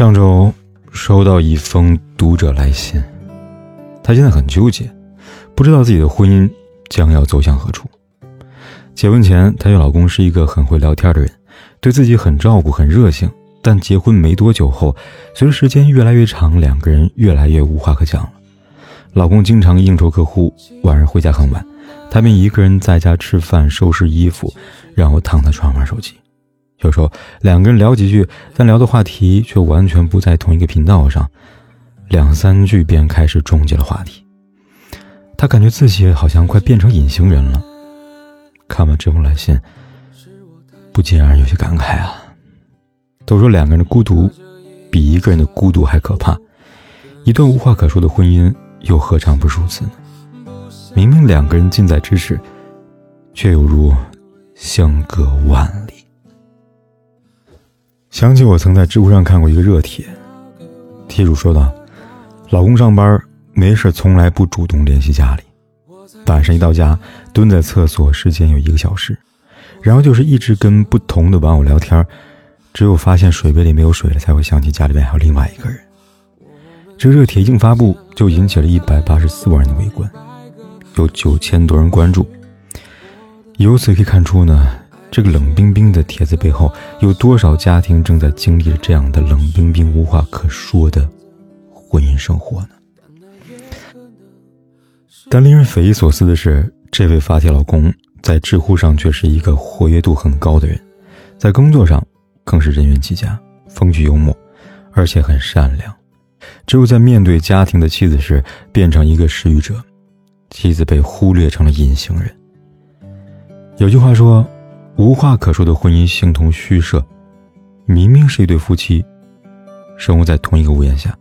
上周收到一封读者来信，她现在很纠结，不知道自己的婚姻将要走向何处。结婚前，她与老公是一个很会聊天的人，对自己很照顾、很热情。但结婚没多久后，随着时间越来越长，两个人越来越无话可讲了。老公经常应酬客户，晚上回家很晚，她便一个人在家吃饭、收拾衣服，然后躺在床上玩手机。有时候两个人聊几句，但聊的话题却完全不在同一个频道上，两三句便开始终结了话题。他感觉自己好像快变成隐形人了。看完这封来信，不禁让人有些感慨啊。都说两个人的孤独，比一个人的孤独还可怕。一段无话可说的婚姻，又何尝不如此呢？明明两个人近在咫尺，却犹如相隔万里。想起我曾在知乎上看过一个热帖，帖主说道：“老公上班没事，从来不主动联系家里，晚上一到家，蹲在厕所时间有一个小时，然后就是一直跟不同的玩偶聊天，只有发现水杯里没有水了，才会想起家里面还有另外一个人。”这热帖一经发布，就引起了一百八十四万人的围观，有九千多人关注。由此可以看出呢。这个冷冰冰的帖子背后，有多少家庭正在经历着这样的冷冰冰、无话可说的婚姻生活呢？但令人匪夷所思的是，这位发帖老公在知乎上却是一个活跃度很高的人，在工作上更是人缘极佳、风趣幽默，而且很善良。只有在面对家庭的妻子时，变成一个失语者，妻子被忽略成了隐形人。有句话说。无话可说的婚姻形同虚设，明明是一对夫妻，生活在同一个屋檐下，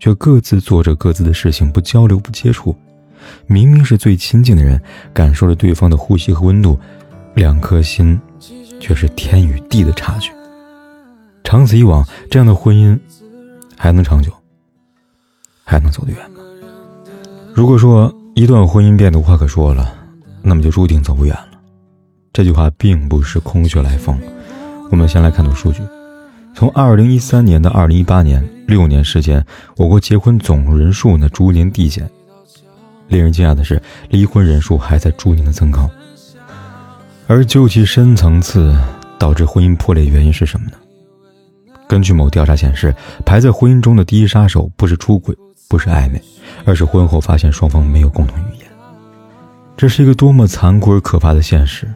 却各自做着各自的事情，不交流不接触。明明是最亲近的人，感受着对方的呼吸和温度，两颗心却是天与地的差距。长此以往，这样的婚姻还能长久，还能走得远吗？如果说一段婚姻变得无话可说了，那么就注定走不远了。这句话并不是空穴来风。我们先来看组数据：从二零一三年到二零一八年，六年时间，我国结婚总人数呢逐年递减。令人惊讶的是，离婚人数还在逐年的增高。而究其深层次，导致婚姻破裂原因是什么呢？根据某调查显示，排在婚姻中的第一杀手不是出轨，不是暧昧，而是婚后发现双方没有共同语言。这是一个多么残酷而可怕的现实！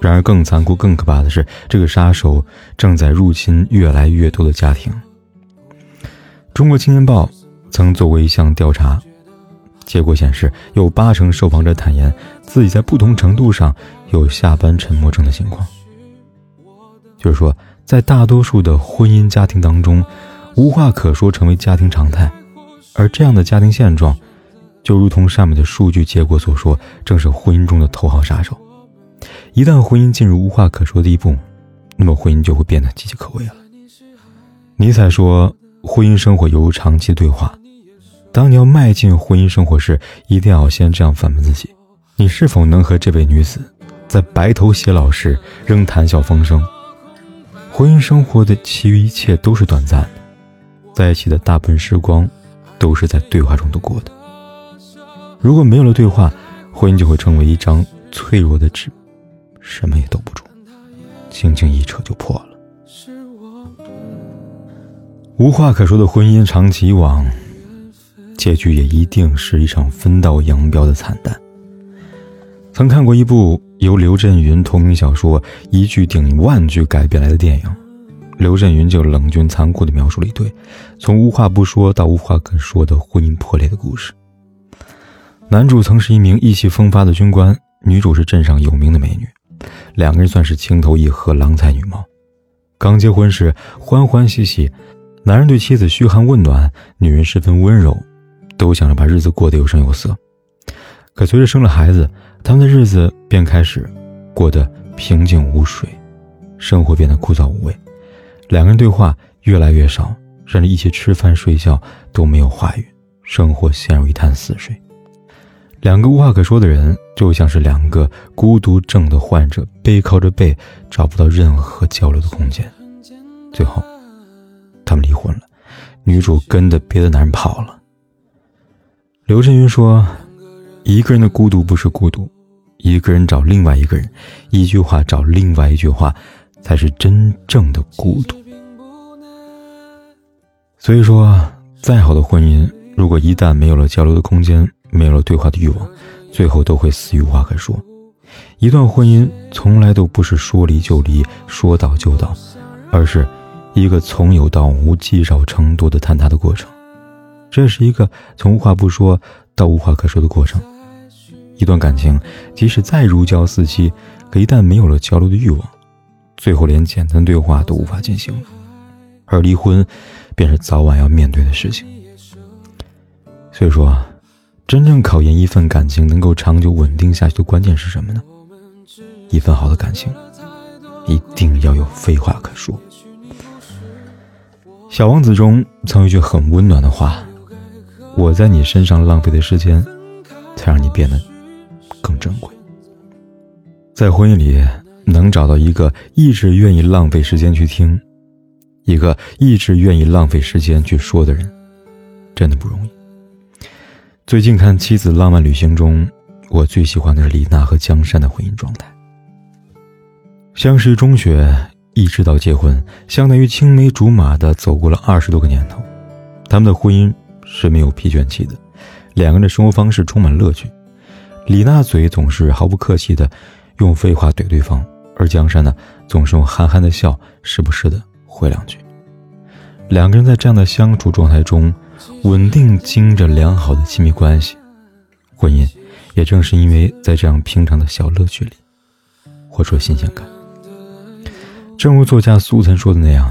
然而，更残酷、更可怕的是，这个杀手正在入侵越来越多的家庭。中国青年报曾做过一项调查，结果显示，有八成受访者坦言自己在不同程度上有下班沉默症的情况。就是说，在大多数的婚姻家庭当中，无话可说成为家庭常态，而这样的家庭现状，就如同上面的数据结果所说，正是婚姻中的头号杀手。一旦婚姻进入无话可说的地步，那么婚姻就会变得岌岌可危了。尼采说：“婚姻生活犹如长期对话。当你要迈进婚姻生活时，一定要先这样反问自己：你是否能和这位女子在白头偕老时仍谈笑风生？婚姻生活的其余一切都是短暂的，在一起的大部分时光都是在对话中度过的。如果没有了对话，婚姻就会成为一张脆弱的纸。”什么也兜不住，轻轻一扯就破了。无话可说的婚姻，长期以往，结局也一定是一场分道扬镳的惨淡。曾看过一部由刘震云同名小说一句顶万句改编来的电影，刘震云就冷峻残酷地描述了一对从无话不说到无话可说的婚姻破裂的故事。男主曾是一名意气风发的军官，女主是镇上有名的美女。两个人算是情投意合，郎才女貌。刚结婚时欢欢喜喜，男人对妻子嘘寒问暖，女人十分温柔，都想着把日子过得有声有色。可随着生了孩子，他们的日子便开始过得平静无水，生活变得枯燥无味，两个人对话越来越少，甚至一起吃饭睡觉都没有话语，生活陷入一潭死水。两个无话可说的人，就像是两个孤独症的患者，背靠着背，找不到任何交流的空间。最后，他们离婚了，女主跟着别的男人跑了。刘震云说：“一个人的孤独不是孤独，一个人找另外一个人，一句话找另外一句话，才是真正的孤独。”所以说，再好的婚姻，如果一旦没有了交流的空间，没有了对话的欲望，最后都会死于无话可说。一段婚姻从来都不是说离就离，说到就到，而是一个从有到无、积少成多的坍塌的过程。这是一个从无话不说到无话可说的过程。一段感情即使再如胶似漆，可一旦没有了交流的欲望，最后连简单对话都无法进行了。而离婚，便是早晚要面对的事情。所以说啊。真正考验一份感情能够长久稳定下去的关键是什么呢？一份好的感情，一定要有废话可说。小王子中曾有一句很温暖的话：“我在你身上浪费的时间，才让你变得更珍贵。”在婚姻里，能找到一个一直愿意浪费时间去听，一个一直愿意浪费时间去说的人，真的不容易。最近看《妻子浪漫旅行》中，我最喜欢的是李娜和江山的婚姻状态。相识于中学，一直到结婚，相当于青梅竹马的走过了二十多个年头。他们的婚姻是没有疲倦期的，两个人的生活方式充满乐趣。李娜嘴总是毫不客气的用废话怼对方，而江山呢，总是用憨憨的笑，时不时的回两句。两个人在这样的相处状态中。稳定经营着良好的亲密关系，婚姻也正是因为在这样平常的小乐趣里，活出新鲜感。正如作家苏岑说的那样，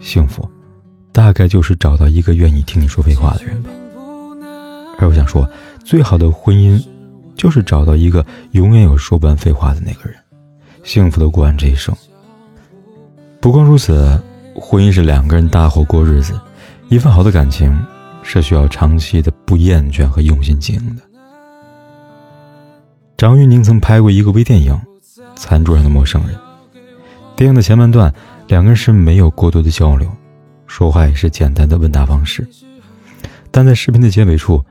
幸福，大概就是找到一个愿意听你说废话的人吧。而我想说，最好的婚姻，就是找到一个永远有说不完废话的那个人，幸福的过完这一生。不光如此，婚姻是两个人搭伙过日子。一份好的感情是需要长期的不厌倦和用心经营的。张玉宁曾拍过一个微电影《餐桌上的陌生人》，电影的前半段，两个人是没有过多的交流，说话也是简单的问答方式。但在视频的结尾处，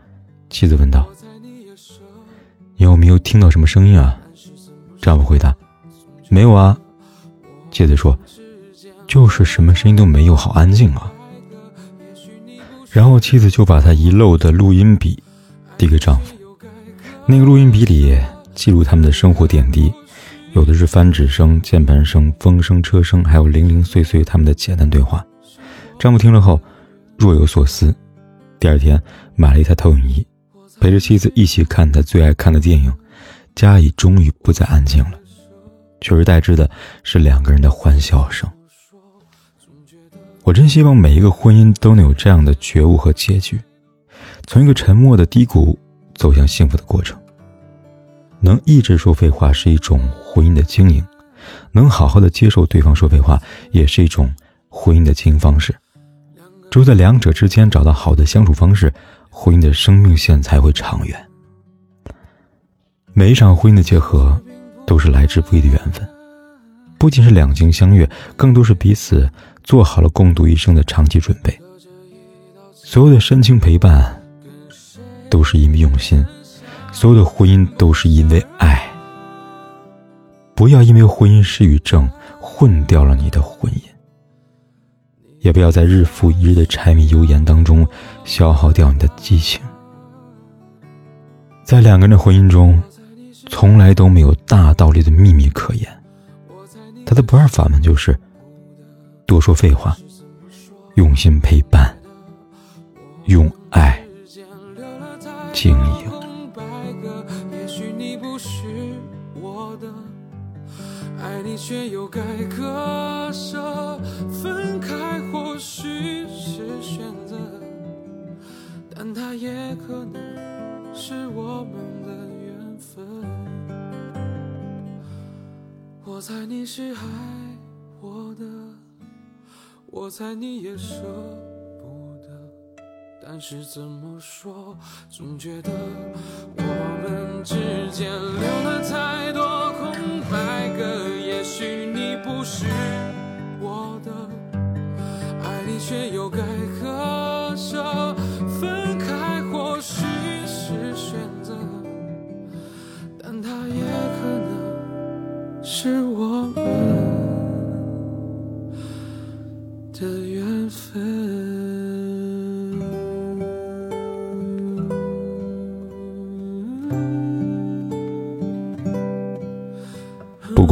妻子问道：“你有没有听到什么声音啊？”丈夫回答：“没有啊。”妻子说：“就是什么声音都没有，好安静啊。”然后妻子就把他遗漏的录音笔递给丈夫，那个录音笔里记录他们的生活点滴，有的是翻纸声、键盘声、风声、车声，还有零零碎碎他们的简单对话。丈夫听了后若有所思，第二天买了一台投影仪，陪着妻子一起看他最爱看的电影。家里终于不再安静了，取而代之的是两个人的欢笑声。我真希望每一个婚姻都能有这样的觉悟和结局，从一个沉默的低谷走向幸福的过程。能一直说废话是一种婚姻的经营，能好好的接受对方说废话也是一种婚姻的经营方式。只有在两者之间找到好的相处方式，婚姻的生命线才会长远。每一场婚姻的结合，都是来之不易的缘分。不仅是两情相悦，更多是彼此做好了共度一生的长期准备。所有的深情陪伴，都是因为用心；所有的婚姻，都是因为爱。不要因为婚姻失语症混掉了你的婚姻，也不要在日复一日的柴米油盐当中消耗掉你的激情。在两个人的婚姻中，从来都没有大道理的秘密可言。他的不二法门就是多说废话，用心陪伴，用爱经营。爱你却又该割舍，分开或许是选择，但它也可能是我们的缘分。我猜你是爱我的，我猜你也舍不得，但是怎么说，总觉得我们之间留了太多空白格。